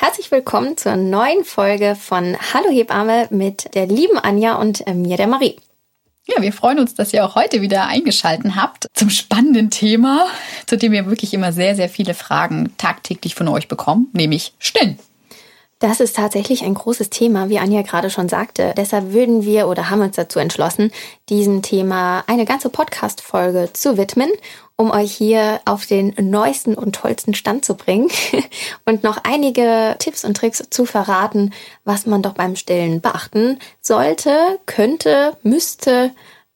Herzlich willkommen zur neuen Folge von Hallo Hebamme mit der lieben Anja und äh, mir, der Marie. Ja, wir freuen uns, dass ihr auch heute wieder eingeschalten habt zum spannenden Thema, zu dem wir wirklich immer sehr, sehr viele Fragen tagtäglich von euch bekommen, nämlich Stillen. Das ist tatsächlich ein großes Thema, wie Anja gerade schon sagte. Deshalb würden wir oder haben uns dazu entschlossen, diesem Thema eine ganze Podcast-Folge zu widmen, um euch hier auf den neuesten und tollsten Stand zu bringen und noch einige Tipps und Tricks zu verraten, was man doch beim Stillen beachten sollte, könnte, müsste.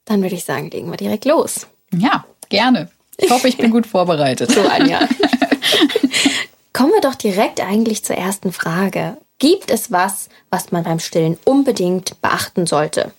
Dann würde ich sagen, legen wir direkt los. Ja, gerne. Ich hoffe, ich bin gut vorbereitet. So, Anja. Kommen wir doch direkt eigentlich zur ersten Frage. Gibt es was, was man beim Stillen unbedingt beachten sollte?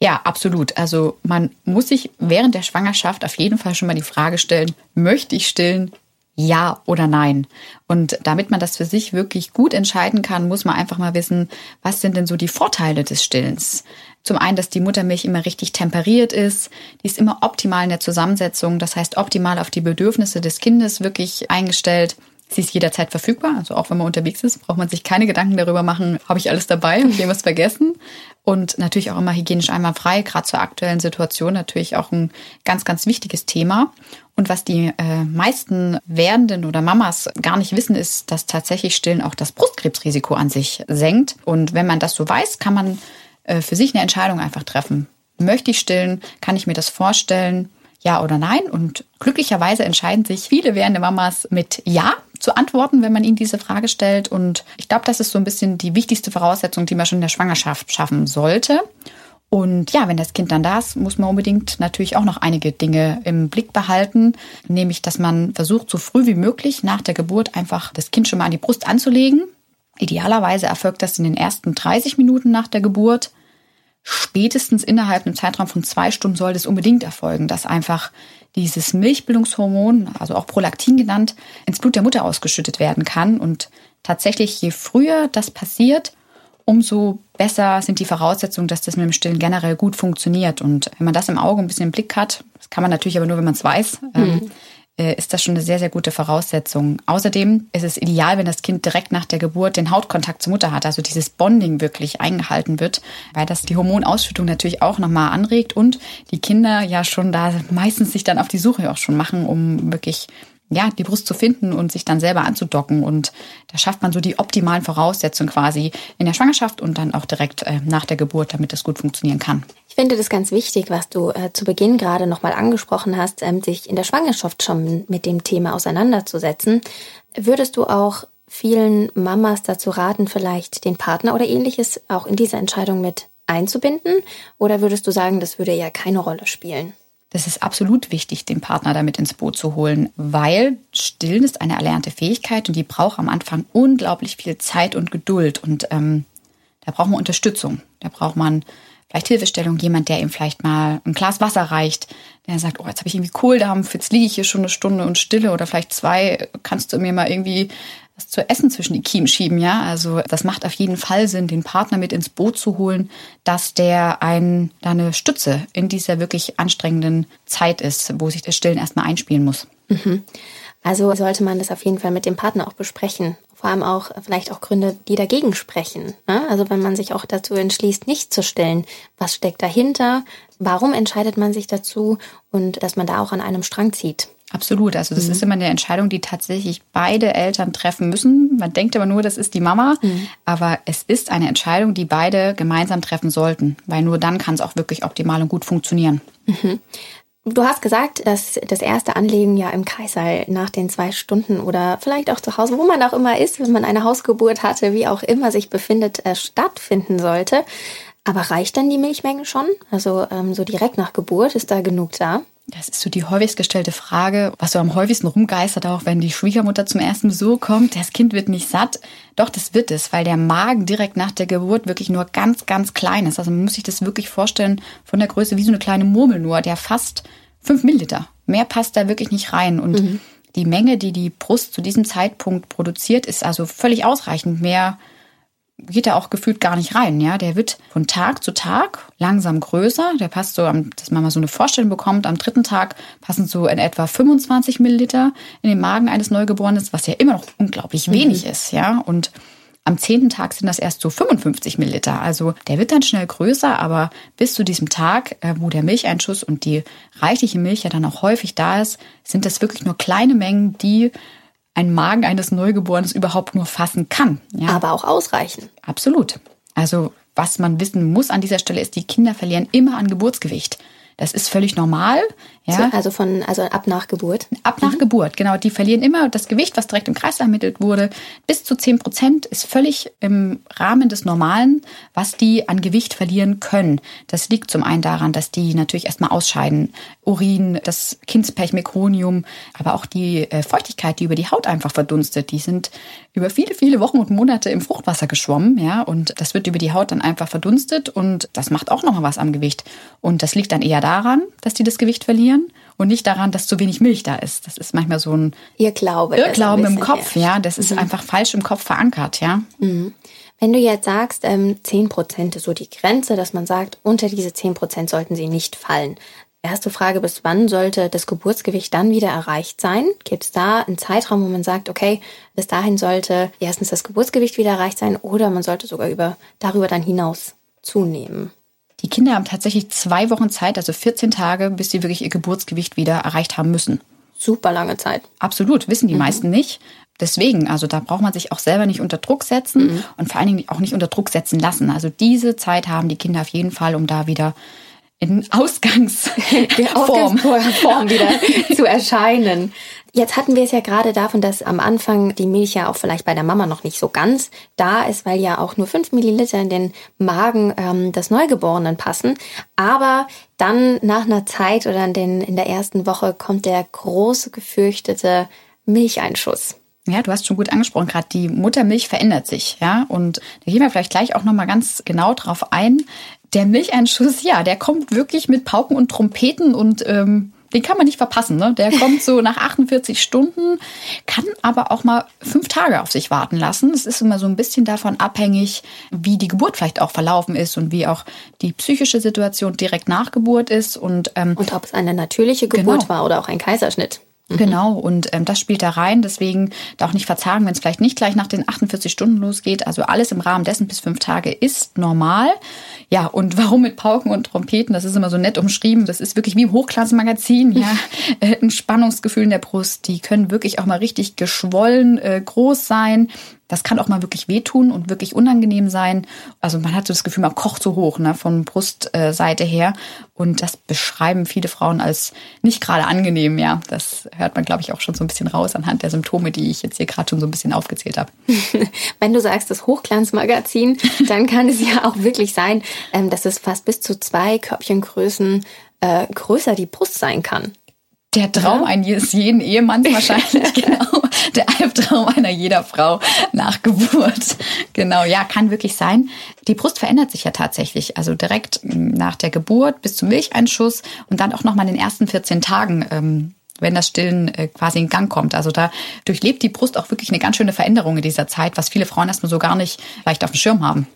Ja, absolut. Also man muss sich während der Schwangerschaft auf jeden Fall schon mal die Frage stellen, möchte ich stillen? Ja oder nein. Und damit man das für sich wirklich gut entscheiden kann, muss man einfach mal wissen, was sind denn so die Vorteile des Stillens? Zum einen, dass die Muttermilch immer richtig temperiert ist, die ist immer optimal in der Zusammensetzung, das heißt optimal auf die Bedürfnisse des Kindes wirklich eingestellt. Sie ist jederzeit verfügbar, also auch wenn man unterwegs ist, braucht man sich keine Gedanken darüber machen, habe ich alles dabei, habe ich irgendwas vergessen. Und natürlich auch immer hygienisch einwandfrei, gerade zur aktuellen Situation natürlich auch ein ganz, ganz wichtiges Thema. Und was die äh, meisten Werdenden oder Mamas gar nicht wissen, ist, dass tatsächlich Stillen auch das Brustkrebsrisiko an sich senkt. Und wenn man das so weiß, kann man äh, für sich eine Entscheidung einfach treffen. Möchte ich stillen? Kann ich mir das vorstellen? Ja oder nein? Und glücklicherweise entscheiden sich viele werdende Mamas mit Ja zu antworten, wenn man ihnen diese Frage stellt. Und ich glaube, das ist so ein bisschen die wichtigste Voraussetzung, die man schon in der Schwangerschaft schaffen sollte. Und ja, wenn das Kind dann da ist, muss man unbedingt natürlich auch noch einige Dinge im Blick behalten, nämlich dass man versucht, so früh wie möglich nach der Geburt einfach das Kind schon mal an die Brust anzulegen. Idealerweise erfolgt das in den ersten 30 Minuten nach der Geburt. Spätestens innerhalb einem Zeitraum von zwei Stunden soll das unbedingt erfolgen, dass einfach dieses Milchbildungshormon, also auch Prolaktin genannt, ins Blut der Mutter ausgeschüttet werden kann. Und tatsächlich, je früher das passiert, umso besser sind die Voraussetzungen, dass das mit dem Stillen generell gut funktioniert. Und wenn man das im Auge ein bisschen im Blick hat, das kann man natürlich aber nur, wenn man es weiß, mhm. ähm, äh, ist das schon eine sehr, sehr gute Voraussetzung. Außerdem ist es ideal, wenn das Kind direkt nach der Geburt den Hautkontakt zur Mutter hat, also dieses Bonding wirklich eingehalten wird, weil das die Hormonausschüttung natürlich auch nochmal anregt und die Kinder ja schon da meistens sich dann auf die Suche auch schon machen, um wirklich ja, die Brust zu finden und sich dann selber anzudocken. Und da schafft man so die optimalen Voraussetzungen quasi in der Schwangerschaft und dann auch direkt äh, nach der Geburt, damit das gut funktionieren kann. Finde das ganz wichtig, was du äh, zu Beginn gerade nochmal angesprochen hast, ähm, sich in der Schwangerschaft schon mit dem Thema auseinanderzusetzen. Würdest du auch vielen Mamas dazu raten, vielleicht den Partner oder ähnliches auch in diese Entscheidung mit einzubinden? Oder würdest du sagen, das würde ja keine Rolle spielen? Das ist absolut wichtig, den Partner damit ins Boot zu holen, weil Stillen ist eine erlernte Fähigkeit und die braucht am Anfang unglaublich viel Zeit und Geduld. Und ähm, da braucht man Unterstützung. Da braucht man vielleicht Hilfestellung, jemand, der ihm vielleicht mal ein Glas Wasser reicht, der sagt, oh, jetzt habe ich irgendwie Kohldampf, jetzt liege ich hier schon eine Stunde und stille oder vielleicht zwei, kannst du mir mal irgendwie was zu essen zwischen die Kiemen schieben, ja. Also das macht auf jeden Fall Sinn, den Partner mit ins Boot zu holen, dass der ein, da eine Stütze in dieser wirklich anstrengenden Zeit ist, wo sich das Stillen erstmal einspielen muss. Mhm. Also sollte man das auf jeden Fall mit dem Partner auch besprechen. Vor allem auch vielleicht auch Gründe, die dagegen sprechen. Ne? Also wenn man sich auch dazu entschließt, nicht zu stillen, was steckt dahinter? Warum entscheidet man sich dazu? Und dass man da auch an einem Strang zieht. Absolut. Also das mhm. ist immer eine Entscheidung, die tatsächlich beide Eltern treffen müssen. Man denkt aber nur, das ist die Mama. Mhm. Aber es ist eine Entscheidung, die beide gemeinsam treffen sollten, weil nur dann kann es auch wirklich optimal und gut funktionieren. Mhm. Du hast gesagt, dass das erste Anlegen ja im Kaisersaal nach den zwei Stunden oder vielleicht auch zu Hause, wo man auch immer ist, wenn man eine Hausgeburt hatte, wie auch immer sich befindet, äh, stattfinden sollte. Aber reicht dann die Milchmenge schon? Also ähm, so direkt nach Geburt ist da genug da? Das ist so die häufigst gestellte Frage, was so am häufigsten rumgeistert, auch wenn die Schwiegermutter zum ersten Besuch kommt. Das Kind wird nicht satt. Doch, das wird es, weil der Magen direkt nach der Geburt wirklich nur ganz, ganz klein ist. Also man muss sich das wirklich vorstellen von der Größe wie so eine kleine Murmel nur, der fast fünf Milliliter. Mehr passt da wirklich nicht rein. Und mhm. die Menge, die die Brust zu diesem Zeitpunkt produziert, ist also völlig ausreichend. Mehr geht er auch gefühlt gar nicht rein. Ja, der wird von Tag zu Tag langsam größer. Der passt so, dass man mal so eine Vorstellung bekommt. Am dritten Tag passen so in etwa 25 Milliliter in den Magen eines Neugeborenen, was ja immer noch unglaublich wenig mhm. ist. Ja, und am zehnten Tag sind das erst so 55 Milliliter. Also der wird dann schnell größer, aber bis zu diesem Tag, äh, wo der Milcheinschuss und die reichliche Milch ja dann auch häufig da ist, sind das wirklich nur kleine Mengen, die ein Magen eines Neugeborenen überhaupt nur fassen kann. Ja. Aber auch ausreichen. Absolut. Also was man wissen muss an dieser Stelle ist, die Kinder verlieren immer an Geburtsgewicht. Das ist völlig normal. Ja. Also von, also ab nach Geburt. Ab nach mhm. Geburt, genau. Die verlieren immer das Gewicht, was direkt im Kreis ermittelt wurde. Bis zu 10 Prozent ist völlig im Rahmen des Normalen, was die an Gewicht verlieren können. Das liegt zum einen daran, dass die natürlich erstmal ausscheiden. Urin, das Kindspech, Mekonium, aber auch die äh, Feuchtigkeit, die über die Haut einfach verdunstet. Die sind über viele, viele Wochen und Monate im Fruchtwasser geschwommen, ja. Und das wird über die Haut dann einfach verdunstet und das macht auch nochmal was am Gewicht. Und das liegt dann eher daran, dass die das Gewicht verlieren und nicht daran, dass zu wenig Milch da ist. Das ist manchmal so ein Irrglaube, Irrglauben im Kopf, ja. ja. Das ist mhm. einfach falsch im Kopf verankert, ja. Mhm. Wenn du jetzt sagst, ähm, 10 Prozent ist so die Grenze, dass man sagt, unter diese 10 Prozent sollten sie nicht fallen. Erste Frage, bis wann sollte das Geburtsgewicht dann wieder erreicht sein? Gibt es da einen Zeitraum, wo man sagt, okay, bis dahin sollte erstens das Geburtsgewicht wieder erreicht sein oder man sollte sogar über, darüber dann hinaus zunehmen? Die Kinder haben tatsächlich zwei Wochen Zeit, also 14 Tage, bis sie wirklich ihr Geburtsgewicht wieder erreicht haben müssen. Super lange Zeit. Absolut, wissen die mhm. meisten nicht. Deswegen, also da braucht man sich auch selber nicht unter Druck setzen mhm. und vor allen Dingen auch nicht unter Druck setzen lassen. Also diese Zeit haben die Kinder auf jeden Fall, um da wieder in Ausgangsform Form wieder zu erscheinen. Jetzt hatten wir es ja gerade davon, dass am Anfang die Milch ja auch vielleicht bei der Mama noch nicht so ganz da ist, weil ja auch nur fünf Milliliter in den Magen ähm, des Neugeborenen passen. Aber dann nach einer Zeit oder in, den, in der ersten Woche kommt der große gefürchtete Milcheinschuss. Ja, du hast schon gut angesprochen, gerade die Muttermilch verändert sich, ja, und da gehen wir vielleicht gleich auch noch mal ganz genau drauf ein. Der Milcheinschuss, ja, der kommt wirklich mit Pauken und Trompeten und ähm, den kann man nicht verpassen. Ne? Der kommt so nach 48 Stunden, kann aber auch mal fünf Tage auf sich warten lassen. Es ist immer so ein bisschen davon abhängig, wie die Geburt vielleicht auch verlaufen ist und wie auch die psychische Situation direkt nach Geburt ist. Und, ähm, und ob es eine natürliche Geburt genau. war oder auch ein Kaiserschnitt. Mhm. Genau, und ähm, das spielt da rein. Deswegen da auch nicht verzagen, wenn es vielleicht nicht gleich nach den 48 Stunden losgeht. Also alles im Rahmen dessen bis fünf Tage ist normal. Ja, und warum mit Pauken und Trompeten? Das ist immer so nett umschrieben. Das ist wirklich wie im Hochglanzmagazin. Ja, äh, ein Spannungsgefühl in der Brust. Die können wirklich auch mal richtig geschwollen, äh, groß sein. Das kann auch mal wirklich wehtun und wirklich unangenehm sein. Also man hat so das Gefühl, man kocht so hoch, ne, von Brustseite her. Und das beschreiben viele Frauen als nicht gerade angenehm, ja. Das hört man, glaube ich, auch schon so ein bisschen raus anhand der Symptome, die ich jetzt hier gerade schon so ein bisschen aufgezählt habe. Wenn du sagst, das Hochglanzmagazin, dann kann es ja auch wirklich sein, ähm, dass es fast bis zu zwei Körbchengrößen äh, größer die Brust sein kann. Der Traum ja. eines jeden Ehemanns wahrscheinlich, genau. Der Albtraum einer jeder Frau nach Geburt. Genau, ja, kann wirklich sein. Die Brust verändert sich ja tatsächlich. Also direkt nach der Geburt bis zum Milcheinschuss und dann auch nochmal in den ersten 14 Tagen ähm, wenn das Stillen äh, quasi in Gang kommt. Also da durchlebt die Brust auch wirklich eine ganz schöne Veränderung in dieser Zeit, was viele Frauen erstmal so gar nicht leicht auf dem Schirm haben.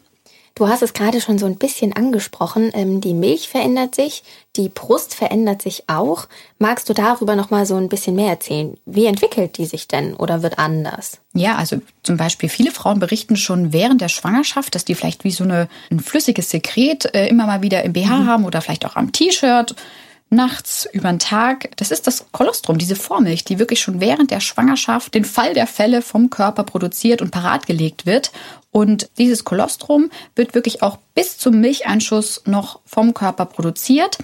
Du hast es gerade schon so ein bisschen angesprochen. Ähm, die Milch verändert sich, die Brust verändert sich auch. Magst du darüber noch mal so ein bisschen mehr erzählen? Wie entwickelt die sich denn oder wird anders? Ja, also zum Beispiel viele Frauen berichten schon während der Schwangerschaft, dass die vielleicht wie so eine, ein flüssiges Sekret äh, immer mal wieder im BH mhm. haben oder vielleicht auch am T-Shirt nachts über den Tag. Das ist das Kolostrum, diese Vormilch, die wirklich schon während der Schwangerschaft den Fall der Fälle vom Körper produziert und parat gelegt wird. Und dieses Kolostrum wird wirklich auch bis zum Milcheinschuss noch vom Körper produziert.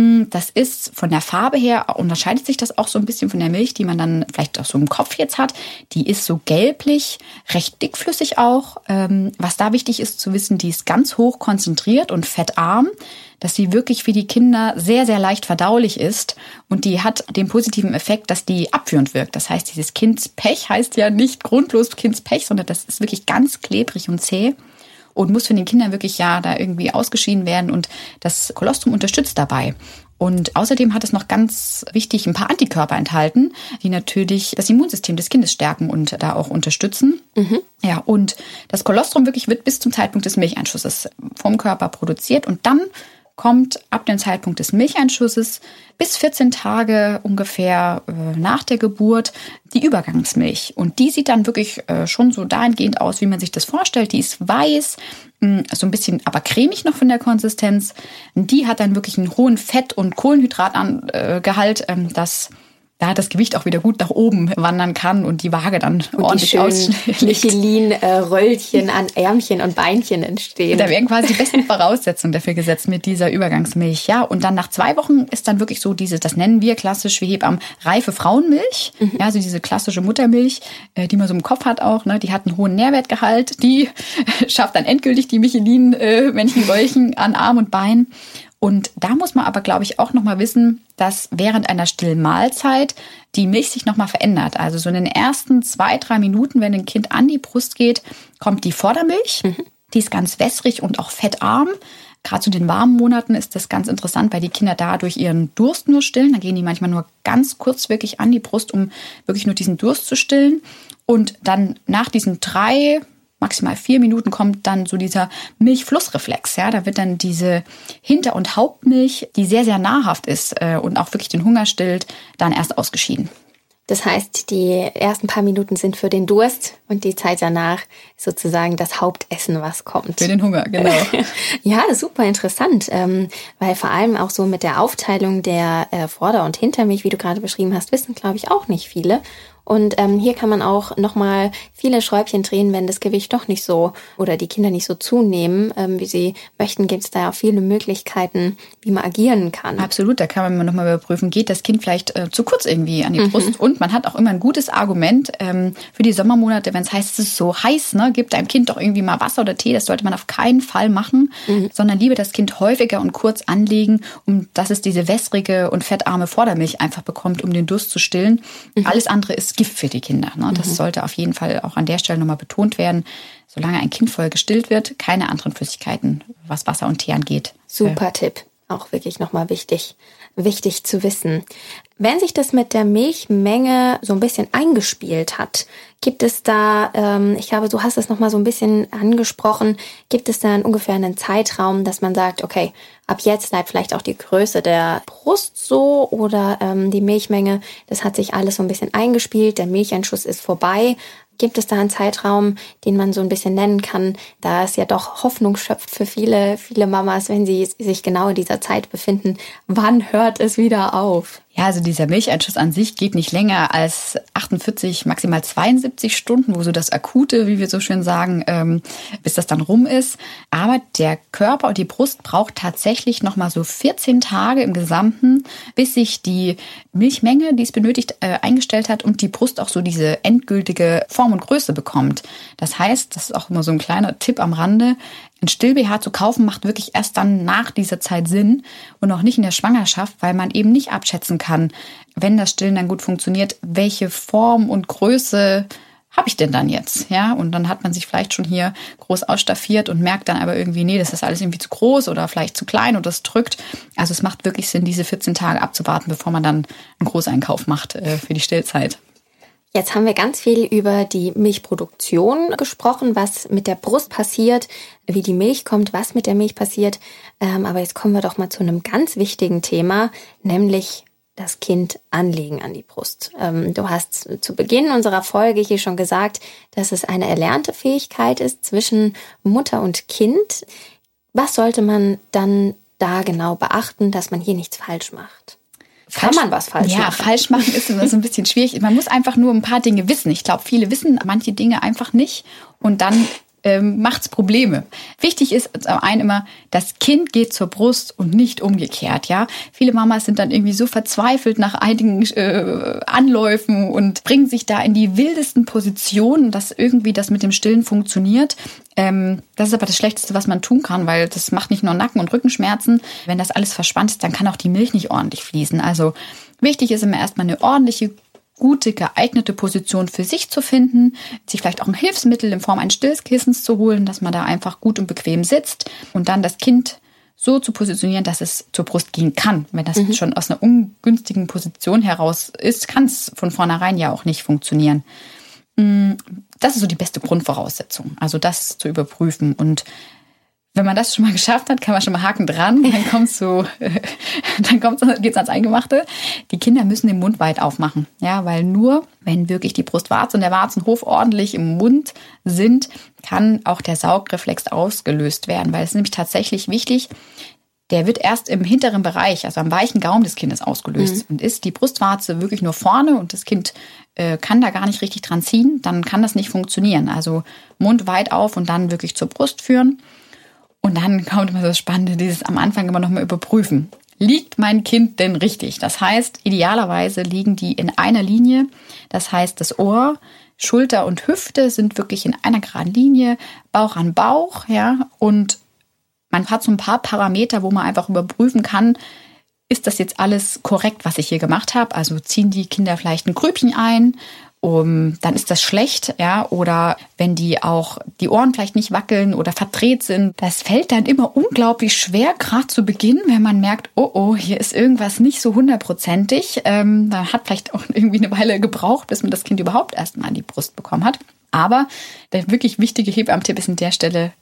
Mm, das ist von der Farbe her, unterscheidet sich das auch so ein bisschen von der Milch, die man dann vielleicht auch so im Kopf jetzt hat. Die ist so gelblich, recht dickflüssig auch. Ähm, was da wichtig ist zu wissen, die ist ganz hoch konzentriert und fettarm dass sie wirklich für die Kinder sehr, sehr leicht verdaulich ist und die hat den positiven Effekt, dass die abführend wirkt. Das heißt, dieses Kindspech heißt ja nicht grundlos Kindspech, sondern das ist wirklich ganz klebrig und zäh und muss von den Kindern wirklich ja da irgendwie ausgeschieden werden und das Kolostrum unterstützt dabei. Und außerdem hat es noch ganz wichtig ein paar Antikörper enthalten, die natürlich das Immunsystem des Kindes stärken und da auch unterstützen. Mhm. Ja, und das Kolostrum wirklich wird bis zum Zeitpunkt des Milcheinschusses vom Körper produziert und dann kommt ab dem Zeitpunkt des Milcheinschusses bis 14 Tage ungefähr äh, nach der Geburt die Übergangsmilch. Und die sieht dann wirklich äh, schon so dahingehend aus, wie man sich das vorstellt. Die ist weiß, mh, so ein bisschen aber cremig noch von der Konsistenz. Die hat dann wirklich einen hohen Fett- und Kohlenhydratgehalt, äh, das da das Gewicht auch wieder gut nach oben wandern kann und die Waage dann und ordentlich ausschlägt. Michelin-Röllchen an Ärmchen und Beinchen entstehen. Da werden quasi die besten Voraussetzungen dafür gesetzt mit dieser Übergangsmilch. Ja, und dann nach zwei Wochen ist dann wirklich so diese, das nennen wir klassisch, wir Hebammen, reife Frauenmilch. Mhm. Ja, also diese klassische Muttermilch, äh, die man so im Kopf hat auch, ne, die hat einen hohen Nährwertgehalt. Die schafft dann endgültig die Michelin-Männchenröllchen an Arm und Bein. Und da muss man aber, glaube ich, auch nochmal wissen, dass während einer stillen Mahlzeit die Milch sich nochmal verändert. Also so in den ersten zwei, drei Minuten, wenn ein Kind an die Brust geht, kommt die Vordermilch. Mhm. Die ist ganz wässrig und auch fettarm. Gerade zu den warmen Monaten ist das ganz interessant, weil die Kinder dadurch ihren Durst nur stillen. Da gehen die manchmal nur ganz kurz wirklich an die Brust, um wirklich nur diesen Durst zu stillen. Und dann nach diesen drei, maximal vier Minuten kommt dann so dieser Milchflussreflex. Ja, da wird dann diese Hinter- und Hauptmilch, die sehr, sehr nahrhaft ist äh, und auch wirklich den Hunger stillt, dann erst ausgeschieden. Das heißt, die ersten paar Minuten sind für den Durst und die Zeit danach sozusagen das Hauptessen, was kommt. Für den Hunger, genau. ja, super interessant, ähm, weil vor allem auch so mit der Aufteilung der äh, Vorder- und Hintermilch, wie du gerade beschrieben hast, wissen, glaube ich, auch nicht viele. Und ähm, hier kann man auch nochmal viele Schräubchen drehen, wenn das Gewicht doch nicht so oder die Kinder nicht so zunehmen, ähm, wie sie möchten. Gibt es da ja viele Möglichkeiten, wie man agieren kann. Absolut, da kann man nochmal überprüfen, geht das Kind vielleicht äh, zu kurz irgendwie an die mhm. Brust. Und man hat auch immer ein gutes Argument ähm, für die Sommermonate, wenn es heißt, es ist so heiß, ne, gibt einem Kind doch irgendwie mal Wasser oder Tee. Das sollte man auf keinen Fall machen, mhm. sondern lieber das Kind häufiger und kurz anlegen, um dass es diese wässrige und fettarme Vordermilch einfach bekommt, um den Durst zu stillen. Mhm. Alles andere ist Gift für die Kinder. Ne? Das mhm. sollte auf jeden Fall auch an der Stelle nochmal betont werden. Solange ein Kind voll gestillt wird, keine anderen Flüssigkeiten, was Wasser und Tee angeht. Super. Tipp. Auch wirklich nochmal wichtig, wichtig zu wissen. Wenn sich das mit der Milchmenge so ein bisschen eingespielt hat, gibt es da, ähm, ich glaube, du hast es nochmal so ein bisschen angesprochen, gibt es da ungefähr einen Zeitraum, dass man sagt, okay, ab jetzt bleibt vielleicht auch die Größe der Brust so oder ähm, die Milchmenge, das hat sich alles so ein bisschen eingespielt, der Milcheinschuss ist vorbei. Gibt es da einen Zeitraum, den man so ein bisschen nennen kann, da es ja doch Hoffnung schöpft für viele, viele Mamas, wenn sie sich genau in dieser Zeit befinden? Wann hört es wieder auf? Ja, also dieser Milcheinschuss an sich geht nicht länger als 48, maximal 72 Stunden, wo so das Akute, wie wir so schön sagen, ähm, bis das dann rum ist. Aber der Körper und die Brust braucht tatsächlich nochmal so 14 Tage im Gesamten, bis sich die Milchmenge, die es benötigt, äh, eingestellt hat und die Brust auch so diese endgültige Form und Größe bekommt. Das heißt, das ist auch immer so ein kleiner Tipp am Rande, ein Still-BH zu kaufen macht wirklich erst dann nach dieser Zeit Sinn und auch nicht in der Schwangerschaft, weil man eben nicht abschätzen kann, wenn das Stillen dann gut funktioniert, welche Form und Größe habe ich denn dann jetzt? Ja, und dann hat man sich vielleicht schon hier groß ausstaffiert und merkt dann aber irgendwie, nee, das ist alles irgendwie zu groß oder vielleicht zu klein und das drückt. Also es macht wirklich Sinn, diese 14 Tage abzuwarten, bevor man dann einen Großeinkauf macht äh, für die Stillzeit. Jetzt haben wir ganz viel über die Milchproduktion gesprochen, was mit der Brust passiert, wie die Milch kommt, was mit der Milch passiert. Ähm, aber jetzt kommen wir doch mal zu einem ganz wichtigen Thema, nämlich das Kind anlegen an die Brust. Ähm, du hast zu Beginn unserer Folge hier schon gesagt, dass es eine erlernte Fähigkeit ist zwischen Mutter und Kind. Was sollte man dann da genau beachten, dass man hier nichts falsch macht? Kann man was falsch ja, machen? Ja, falsch machen ist immer so ein bisschen schwierig. Man muss einfach nur ein paar Dinge wissen. Ich glaube, viele wissen manche Dinge einfach nicht. Und dann ähm, macht's Probleme. Wichtig ist zum einen immer, das Kind geht zur Brust und nicht umgekehrt. Ja, viele Mamas sind dann irgendwie so verzweifelt nach einigen äh, Anläufen und bringen sich da in die wildesten Positionen, dass irgendwie das mit dem Stillen funktioniert. Ähm, das ist aber das Schlechteste, was man tun kann, weil das macht nicht nur Nacken- und Rückenschmerzen. Wenn das alles verspannt ist, dann kann auch die Milch nicht ordentlich fließen. Also wichtig ist immer erstmal eine ordentliche gute, geeignete Position für sich zu finden, sich vielleicht auch ein Hilfsmittel in Form eines Stillkissens zu holen, dass man da einfach gut und bequem sitzt und dann das Kind so zu positionieren, dass es zur Brust gehen kann. Wenn das mhm. schon aus einer ungünstigen Position heraus ist, kann es von vornherein ja auch nicht funktionieren. Mm, das ist so die beste Grundvoraussetzung, also das zu überprüfen und wenn man das schon mal geschafft hat, kann man schon mal Haken dran. Dann kommst so, dann kommt's, geht's ans Eingemachte. Die Kinder müssen den Mund weit aufmachen. Ja, weil nur, wenn wirklich die Brustwarze und der Warzenhof ordentlich im Mund sind, kann auch der Saugreflex ausgelöst werden. Weil es ist nämlich tatsächlich wichtig, der wird erst im hinteren Bereich, also am weichen Gaum des Kindes ausgelöst. Mhm. Und ist die Brustwarze wirklich nur vorne und das Kind äh, kann da gar nicht richtig dran ziehen, dann kann das nicht funktionieren. Also Mund weit auf und dann wirklich zur Brust führen. Und dann kommt immer das Spannende, dieses am Anfang immer noch mal überprüfen. Liegt mein Kind denn richtig? Das heißt, idealerweise liegen die in einer Linie. Das heißt, das Ohr, Schulter und Hüfte sind wirklich in einer geraden Linie, Bauch an Bauch, ja. Und man hat so ein paar Parameter, wo man einfach überprüfen kann, ist das jetzt alles korrekt, was ich hier gemacht habe? Also ziehen die Kinder vielleicht ein Grübchen ein um, dann ist das schlecht, ja, oder wenn die auch die Ohren vielleicht nicht wackeln oder verdreht sind, das fällt dann immer unglaublich schwer, gerade zu Beginn, wenn man merkt, oh oh, hier ist irgendwas nicht so hundertprozentig. Ähm, da hat vielleicht auch irgendwie eine Weile gebraucht, bis man das Kind überhaupt erstmal an die Brust bekommen hat. Aber der wirklich wichtige Hebamtipp ist an der Stelle,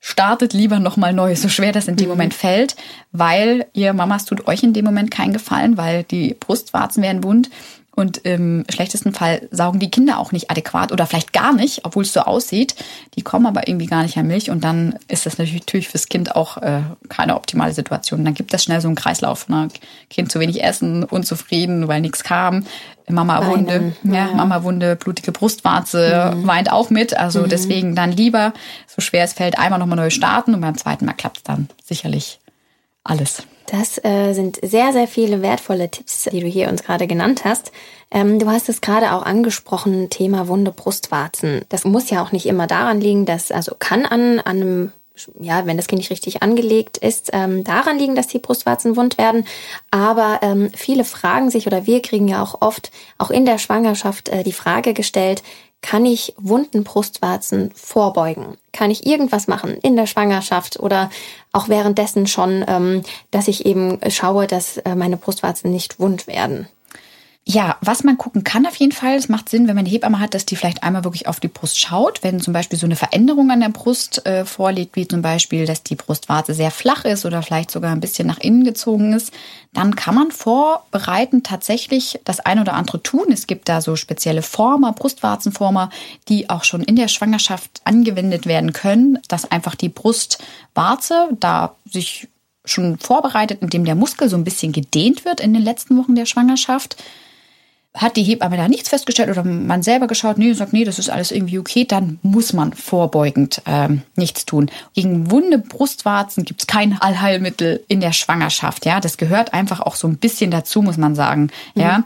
startet lieber nochmal neu, so schwer das in dem mhm. Moment fällt, weil ihr Mamas tut euch in dem Moment keinen Gefallen, weil die Brustwarzen werden wund und im schlechtesten Fall saugen die Kinder auch nicht adäquat oder vielleicht gar nicht, obwohl es so aussieht. Die kommen aber irgendwie gar nicht an Milch und dann ist das natürlich fürs Kind auch äh, keine optimale Situation. Dann gibt es schnell so einen Kreislauf. Ne? Kind zu wenig essen, unzufrieden, weil nichts kam. Mama Wunde, ja, Mama Wunde, blutige Brustwarze, mhm. weint auch mit. Also mhm. deswegen dann lieber, so schwer es fällt, einmal nochmal neu starten und beim zweiten Mal klappt es dann sicherlich alles. Das äh, sind sehr, sehr viele wertvolle Tipps, die du hier uns gerade genannt hast. Ähm, du hast es gerade auch angesprochen, Thema Wunde Brustwarzen. Das muss ja auch nicht immer daran liegen, dass, also kann an, an einem ja, wenn das Kind nicht richtig angelegt ist, ähm, daran liegen, dass die Brustwarzen wund werden. Aber ähm, viele fragen sich oder wir kriegen ja auch oft, auch in der Schwangerschaft, äh, die Frage gestellt, kann ich wunden Brustwarzen vorbeugen? Kann ich irgendwas machen in der Schwangerschaft oder auch währenddessen schon, ähm, dass ich eben schaue, dass äh, meine Brustwarzen nicht wund werden? Ja, was man gucken kann auf jeden Fall, es macht Sinn, wenn man eine Hebamme hat, dass die vielleicht einmal wirklich auf die Brust schaut. Wenn zum Beispiel so eine Veränderung an der Brust äh, vorliegt, wie zum Beispiel, dass die Brustwarze sehr flach ist oder vielleicht sogar ein bisschen nach innen gezogen ist, dann kann man vorbereitend tatsächlich das ein oder andere tun. Es gibt da so spezielle Former, Brustwarzenformer, die auch schon in der Schwangerschaft angewendet werden können, dass einfach die Brustwarze da sich schon vorbereitet, indem der Muskel so ein bisschen gedehnt wird in den letzten Wochen der Schwangerschaft hat die Hebamme da nichts festgestellt oder man selber geschaut, nee, sagt, nee, das ist alles irgendwie okay, dann muss man vorbeugend ähm, nichts tun. Gegen wunde Brustwarzen gibt es kein Allheilmittel in der Schwangerschaft. Ja, das gehört einfach auch so ein bisschen dazu, muss man sagen. Mhm. Ja.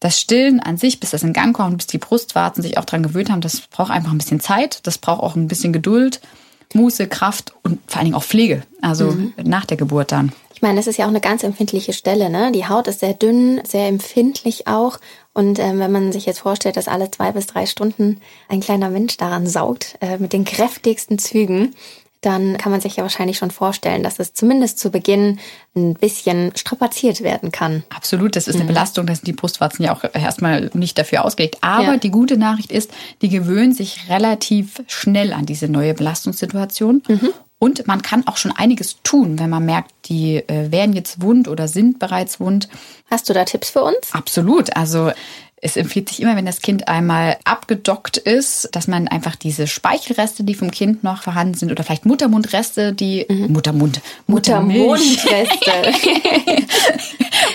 Das Stillen an sich, bis das in Gang kommt, bis die Brustwarzen sich auch dran gewöhnt haben, das braucht einfach ein bisschen Zeit, das braucht auch ein bisschen Geduld. Muße, Kraft und vor allen Dingen auch Pflege, also mhm. nach der Geburt dann. Ich meine, das ist ja auch eine ganz empfindliche Stelle. Ne? Die Haut ist sehr dünn, sehr empfindlich auch. Und ähm, wenn man sich jetzt vorstellt, dass alle zwei bis drei Stunden ein kleiner Mensch daran saugt, äh, mit den kräftigsten Zügen, dann kann man sich ja wahrscheinlich schon vorstellen, dass es zumindest zu Beginn ein bisschen strapaziert werden kann. Absolut, das ist eine mhm. Belastung, da sind die Brustwarzen ja auch erstmal nicht dafür ausgelegt. Aber ja. die gute Nachricht ist, die gewöhnen sich relativ schnell an diese neue Belastungssituation. Mhm. Und man kann auch schon einiges tun, wenn man merkt, die äh, werden jetzt wund oder sind bereits wund. Hast du da Tipps für uns? Absolut. Also es empfiehlt sich immer, wenn das Kind einmal abgedockt ist, dass man einfach diese Speichelreste, die vom Kind noch vorhanden sind, oder vielleicht Muttermundreste, die mhm. Muttermund, Muttermundreste.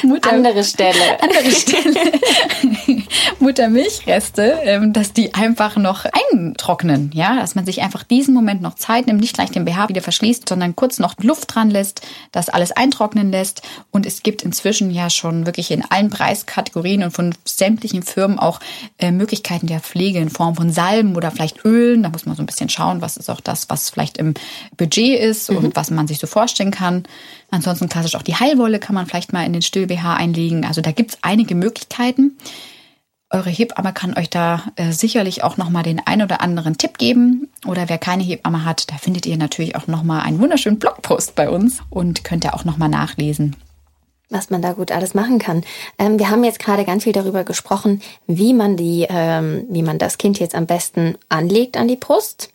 Mutter, andere Stelle. Andere Stelle. Muttermilchreste, ähm, dass die einfach noch eintrocknen, ja, dass man sich einfach diesen Moment noch Zeit nimmt, nicht gleich den BH wieder verschließt, sondern kurz noch Luft dran lässt, das alles eintrocknen lässt. Und es gibt inzwischen ja schon wirklich in allen Preiskategorien und von sämtlichen manchen Firmen auch äh, Möglichkeiten der Pflege in Form von Salben oder vielleicht Ölen. Da muss man so ein bisschen schauen, was ist auch das, was vielleicht im Budget ist mhm. und was man sich so vorstellen kann. Ansonsten klassisch auch die Heilwolle kann man vielleicht mal in den Still-BH einlegen. Also da gibt es einige Möglichkeiten. Eure Hebamme kann euch da äh, sicherlich auch nochmal den ein oder anderen Tipp geben. Oder wer keine Hebamme hat, da findet ihr natürlich auch nochmal einen wunderschönen Blogpost bei uns und könnt ihr auch nochmal nachlesen was man da gut alles machen kann. Ähm, wir haben jetzt gerade ganz viel darüber gesprochen, wie man die, ähm, wie man das Kind jetzt am besten anlegt an die Brust.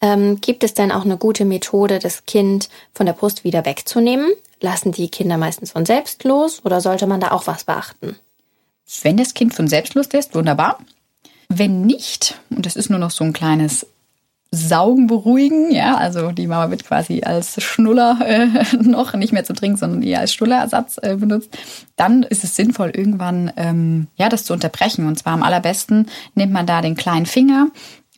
Ähm, gibt es denn auch eine gute Methode, das Kind von der Brust wieder wegzunehmen? Lassen die Kinder meistens von selbst los oder sollte man da auch was beachten? Wenn das Kind von selbst los lässt, wunderbar. Wenn nicht, und das ist nur noch so ein kleines Saugen beruhigen. Ja, also die Mama wird quasi als Schnuller äh, noch nicht mehr zum Trinken, sondern eher als Schnullerersatz äh, benutzt. Dann ist es sinnvoll, irgendwann ähm, ja das zu unterbrechen. Und zwar am allerbesten nimmt man da den kleinen Finger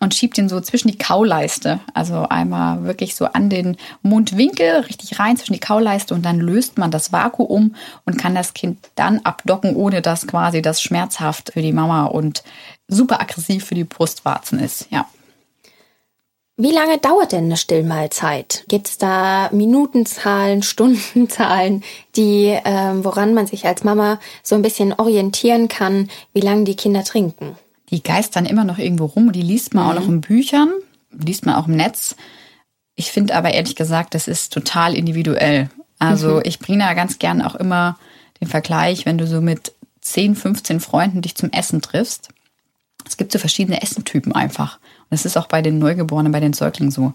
und schiebt ihn so zwischen die Kauleiste. Also einmal wirklich so an den Mundwinkel, richtig rein zwischen die Kauleiste und dann löst man das Vakuum und kann das Kind dann abdocken, ohne dass quasi das schmerzhaft für die Mama und super aggressiv für die Brustwarzen ist. Ja. Wie lange dauert denn eine Stillmahlzeit? Gibt es da Minutenzahlen, Stundenzahlen, die, ähm, woran man sich als Mama so ein bisschen orientieren kann, wie lange die Kinder trinken? Die geistern immer noch irgendwo rum und die liest man mhm. auch noch in Büchern, liest man auch im Netz. Ich finde aber ehrlich gesagt, das ist total individuell. Also mhm. ich bringe da ganz gern auch immer den Vergleich, wenn du so mit 10, 15 Freunden dich zum Essen triffst. Es gibt so verschiedene Essentypen einfach. Das ist auch bei den Neugeborenen, bei den Säuglingen so.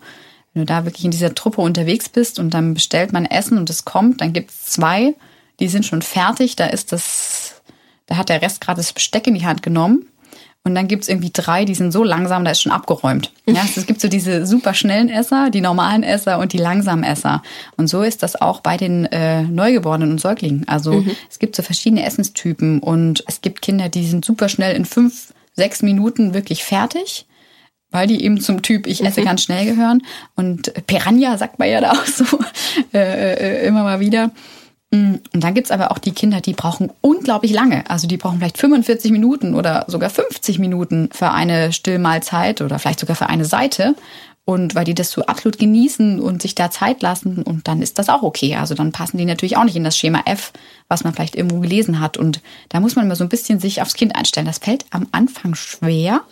Wenn du da wirklich in dieser Truppe unterwegs bist und dann bestellt man Essen und es kommt, dann gibt es zwei, die sind schon fertig, da ist das, da hat der Rest gerade das Besteck in die Hand genommen. Und dann gibt es irgendwie drei, die sind so langsam, da ist schon abgeräumt. Ja, es gibt so diese super schnellen Esser, die normalen Esser und die langsamen Esser. Und so ist das auch bei den äh, Neugeborenen und Säuglingen. Also mhm. es gibt so verschiedene Essenstypen und es gibt Kinder, die sind super schnell in fünf, sechs Minuten wirklich fertig weil die eben zum Typ ich esse mhm. ganz schnell gehören. Und Piranha sagt man ja da auch so äh, äh, immer mal wieder. Mm, und dann gibt's aber auch die Kinder, die brauchen unglaublich lange. Also die brauchen vielleicht 45 Minuten oder sogar 50 Minuten für eine Stillmahlzeit oder vielleicht sogar für eine Seite. Und weil die das so absolut genießen und sich da Zeit lassen und dann ist das auch okay. Also dann passen die natürlich auch nicht in das Schema F, was man vielleicht irgendwo gelesen hat. Und da muss man immer so ein bisschen sich aufs Kind einstellen. Das fällt am Anfang schwer,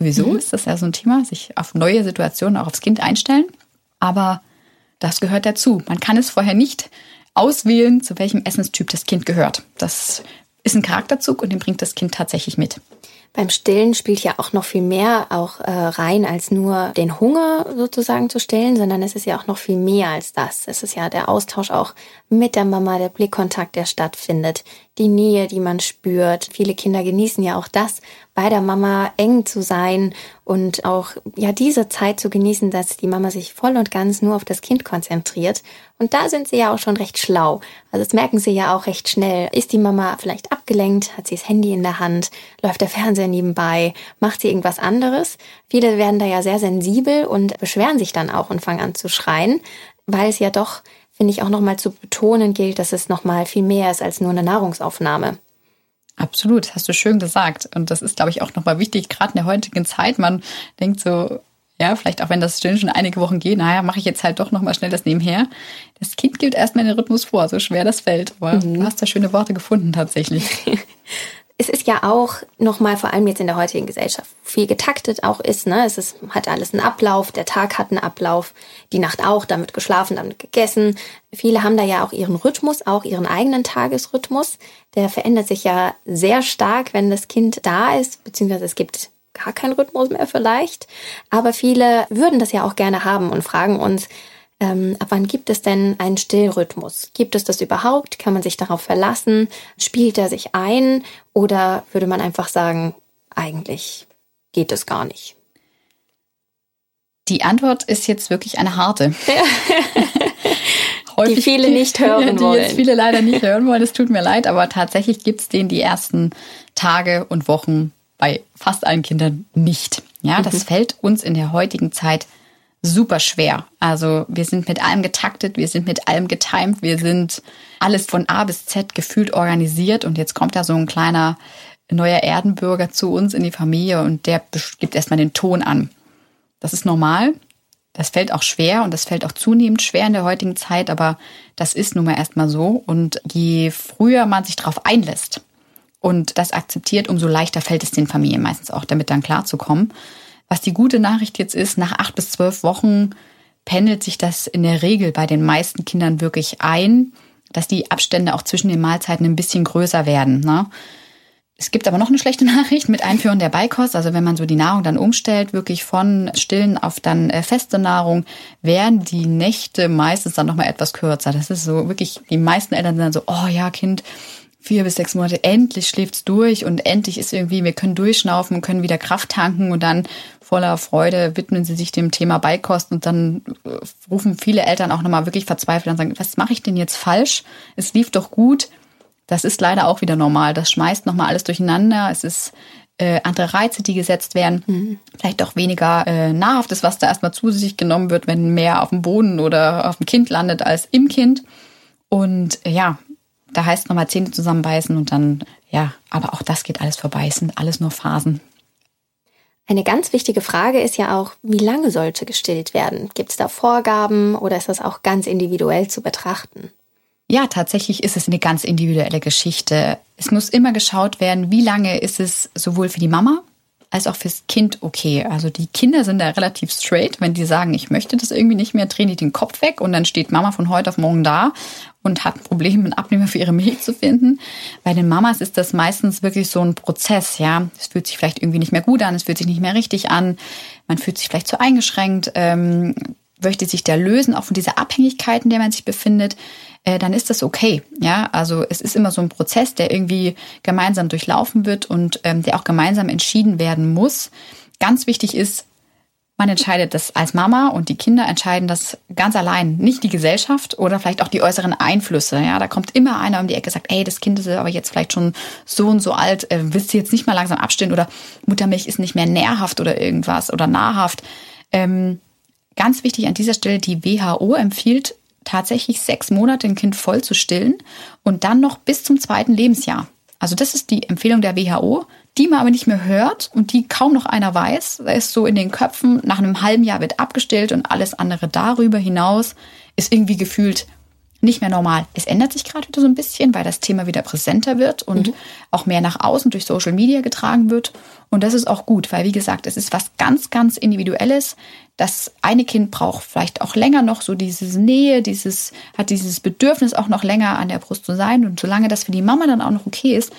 Sowieso mhm. ist das ja so ein Thema, sich auf neue Situationen auch aufs Kind einstellen. Aber das gehört dazu. Man kann es vorher nicht auswählen, zu welchem Essenstyp das Kind gehört. Das ist ein Charakterzug und den bringt das Kind tatsächlich mit. Beim Stillen spielt ja auch noch viel mehr auch äh, rein, als nur den Hunger sozusagen zu stillen, sondern es ist ja auch noch viel mehr als das. Es ist ja der Austausch auch mit der Mama, der Blickkontakt, der stattfindet, die Nähe, die man spürt. Viele Kinder genießen ja auch das, bei der Mama eng zu sein und auch ja diese Zeit zu genießen, dass die Mama sich voll und ganz nur auf das Kind konzentriert. Und da sind sie ja auch schon recht schlau. Also das merken sie ja auch recht schnell. Ist die Mama vielleicht abgelenkt? Hat sie das Handy in der Hand? Läuft der Fernseher nebenbei? Macht sie irgendwas anderes? Viele werden da ja sehr sensibel und beschweren sich dann auch und fangen an zu schreien, weil es ja doch finde ich auch nochmal zu betonen gilt, dass es nochmal viel mehr ist als nur eine Nahrungsaufnahme. Absolut, hast du schön gesagt. Und das ist, glaube ich, auch nochmal wichtig, gerade in der heutigen Zeit. Man denkt so, Ja, vielleicht auch wenn das Stillen schon einige Wochen geht, naja, mache ich jetzt halt doch nochmal schnell das nebenher. Das Kind gibt erstmal den Rhythmus vor, so schwer das fällt. Aber mhm. du hast da schöne Worte gefunden tatsächlich. es ist ja auch nochmal, vor allem jetzt in der heutigen Gesellschaft, viel getaktet auch ist. Ne? Es ist, hat alles einen Ablauf, der Tag hat einen Ablauf, die Nacht auch, damit geschlafen, damit gegessen. Viele haben da ja auch ihren Rhythmus, auch ihren eigenen Tagesrhythmus. Der verändert sich ja sehr stark, wenn das Kind da ist, beziehungsweise es gibt gar keinen Rhythmus mehr vielleicht. Aber viele würden das ja auch gerne haben und fragen uns, ähm, ab wann gibt es denn einen Stillrhythmus? Gibt es das überhaupt? Kann man sich darauf verlassen? Spielt er sich ein? Oder würde man einfach sagen, eigentlich geht es gar nicht? Die Antwort ist jetzt wirklich eine harte. Häufig, die viele nicht hören die wollen. Die jetzt viele leider nicht hören wollen. Es tut mir leid, aber tatsächlich gibt es den die ersten Tage und Wochen bei fast allen Kindern nicht. Ja, das mhm. fällt uns in der heutigen Zeit super schwer. Also wir sind mit allem getaktet, wir sind mit allem getimed, wir sind alles von A bis Z gefühlt organisiert und jetzt kommt da so ein kleiner neuer Erdenbürger zu uns in die Familie und der gibt erstmal den Ton an. Das ist normal. Das fällt auch schwer und das fällt auch zunehmend schwer in der heutigen Zeit, aber das ist nun mal erstmal so. Und je früher man sich darauf einlässt, und das akzeptiert, umso leichter fällt es den Familien meistens auch, damit dann klarzukommen. Was die gute Nachricht jetzt ist, nach acht bis zwölf Wochen pendelt sich das in der Regel bei den meisten Kindern wirklich ein, dass die Abstände auch zwischen den Mahlzeiten ein bisschen größer werden. Ne? Es gibt aber noch eine schlechte Nachricht mit Einführung der Beikost. Also wenn man so die Nahrung dann umstellt, wirklich von stillen auf dann äh, feste Nahrung, werden die Nächte meistens dann nochmal etwas kürzer. Das ist so wirklich, die meisten Eltern sind dann so, oh ja, Kind, vier bis sechs Monate, endlich schläft's durch und endlich ist irgendwie, wir können durchschnaufen und können wieder Kraft tanken und dann voller Freude widmen sie sich dem Thema Beikost und dann äh, rufen viele Eltern auch nochmal wirklich verzweifelt und sagen, was mache ich denn jetzt falsch? Es lief doch gut. Das ist leider auch wieder normal. Das schmeißt nochmal alles durcheinander. Es ist äh, andere Reize, die gesetzt werden. Mhm. Vielleicht auch weniger äh, nahrhaftes, was da erstmal zu sich genommen wird, wenn mehr auf dem Boden oder auf dem Kind landet als im Kind. Und äh, ja, da heißt nochmal Zähne zusammenbeißen und dann, ja, aber auch das geht alles vorbei. Es sind alles nur Phasen. Eine ganz wichtige Frage ist ja auch, wie lange sollte gestillt werden? Gibt es da Vorgaben oder ist das auch ganz individuell zu betrachten? Ja, tatsächlich ist es eine ganz individuelle Geschichte. Es muss immer geschaut werden, wie lange ist es sowohl für die Mama als auch fürs Kind okay. Also die Kinder sind da relativ straight. Wenn die sagen, ich möchte das irgendwie nicht mehr, drehen die den Kopf weg und dann steht Mama von heute auf morgen da und hat ein Problem, einen Abnehmer für ihre Milch zu finden. Bei den Mamas ist das meistens wirklich so ein Prozess, ja. Es fühlt sich vielleicht irgendwie nicht mehr gut an, es fühlt sich nicht mehr richtig an, man fühlt sich vielleicht zu eingeschränkt, ähm, möchte sich da lösen, auch von dieser Abhängigkeit, in der man sich befindet. Äh, dann ist das okay. Ja, also es ist immer so ein Prozess, der irgendwie gemeinsam durchlaufen wird und ähm, der auch gemeinsam entschieden werden muss. Ganz wichtig ist, man entscheidet das als Mama und die Kinder entscheiden das ganz allein, nicht die Gesellschaft oder vielleicht auch die äußeren Einflüsse. Ja, da kommt immer einer um die Ecke, sagt, ey, das Kind ist aber jetzt vielleicht schon so und so alt, äh, willst du jetzt nicht mal langsam abstellen oder Muttermilch ist nicht mehr nährhaft oder irgendwas oder nahrhaft. Ähm, ganz wichtig an dieser Stelle, die WHO empfiehlt tatsächlich sechs Monate ein Kind voll zu stillen und dann noch bis zum zweiten Lebensjahr. Also das ist die Empfehlung der WHO, die man aber nicht mehr hört und die kaum noch einer weiß. Da ist so in den Köpfen, nach einem halben Jahr wird abgestillt und alles andere darüber hinaus ist irgendwie gefühlt nicht mehr normal. Es ändert sich gerade wieder so ein bisschen, weil das Thema wieder präsenter wird und mhm. auch mehr nach außen durch Social Media getragen wird. Und das ist auch gut, weil wie gesagt, es ist was ganz, ganz Individuelles. Das eine Kind braucht vielleicht auch länger noch so diese Nähe, dieses, hat dieses Bedürfnis auch noch länger an der Brust zu sein. Und solange das für die Mama dann auch noch okay ist,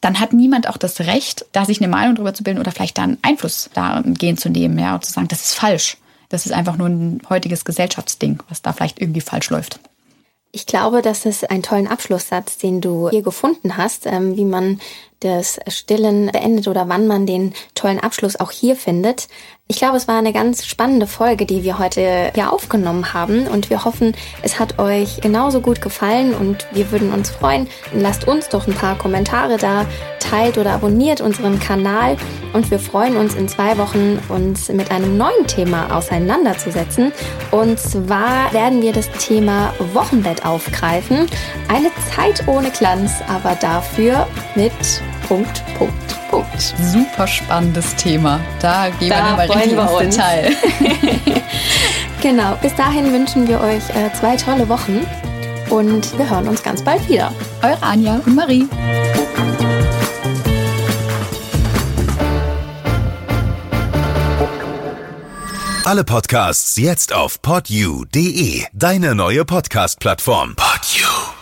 dann hat niemand auch das Recht, da sich eine Meinung darüber zu bilden oder vielleicht da einen Einfluss dahingehend zu nehmen, ja, und zu sagen, das ist falsch. Das ist einfach nur ein heutiges Gesellschaftsding, was da vielleicht irgendwie falsch läuft. Ich glaube, das ist ein tollen Abschlusssatz, den du hier gefunden hast, ähm, wie man das Stillen beendet oder wann man den tollen Abschluss auch hier findet. Ich glaube, es war eine ganz spannende Folge, die wir heute hier aufgenommen haben und wir hoffen, es hat euch genauso gut gefallen und wir würden uns freuen. Lasst uns doch ein paar Kommentare da, teilt oder abonniert unseren Kanal und wir freuen uns in zwei Wochen uns mit einem neuen Thema auseinanderzusetzen. Und zwar werden wir das Thema Wochenbett aufgreifen. Eine Zeit ohne Glanz, aber dafür mit Punkt, Punkt. Punkt. Super spannendes Thema. Da gehen Da wir nochmal richtig freuen wir ins uns. Detail. Genau, bis dahin wünschen wir euch äh, zwei tolle Wochen und wir hören uns ganz bald wieder. Eure Anja und Marie. Alle Podcasts jetzt auf podyou.de, deine neue Podcast-Plattform. Podyou.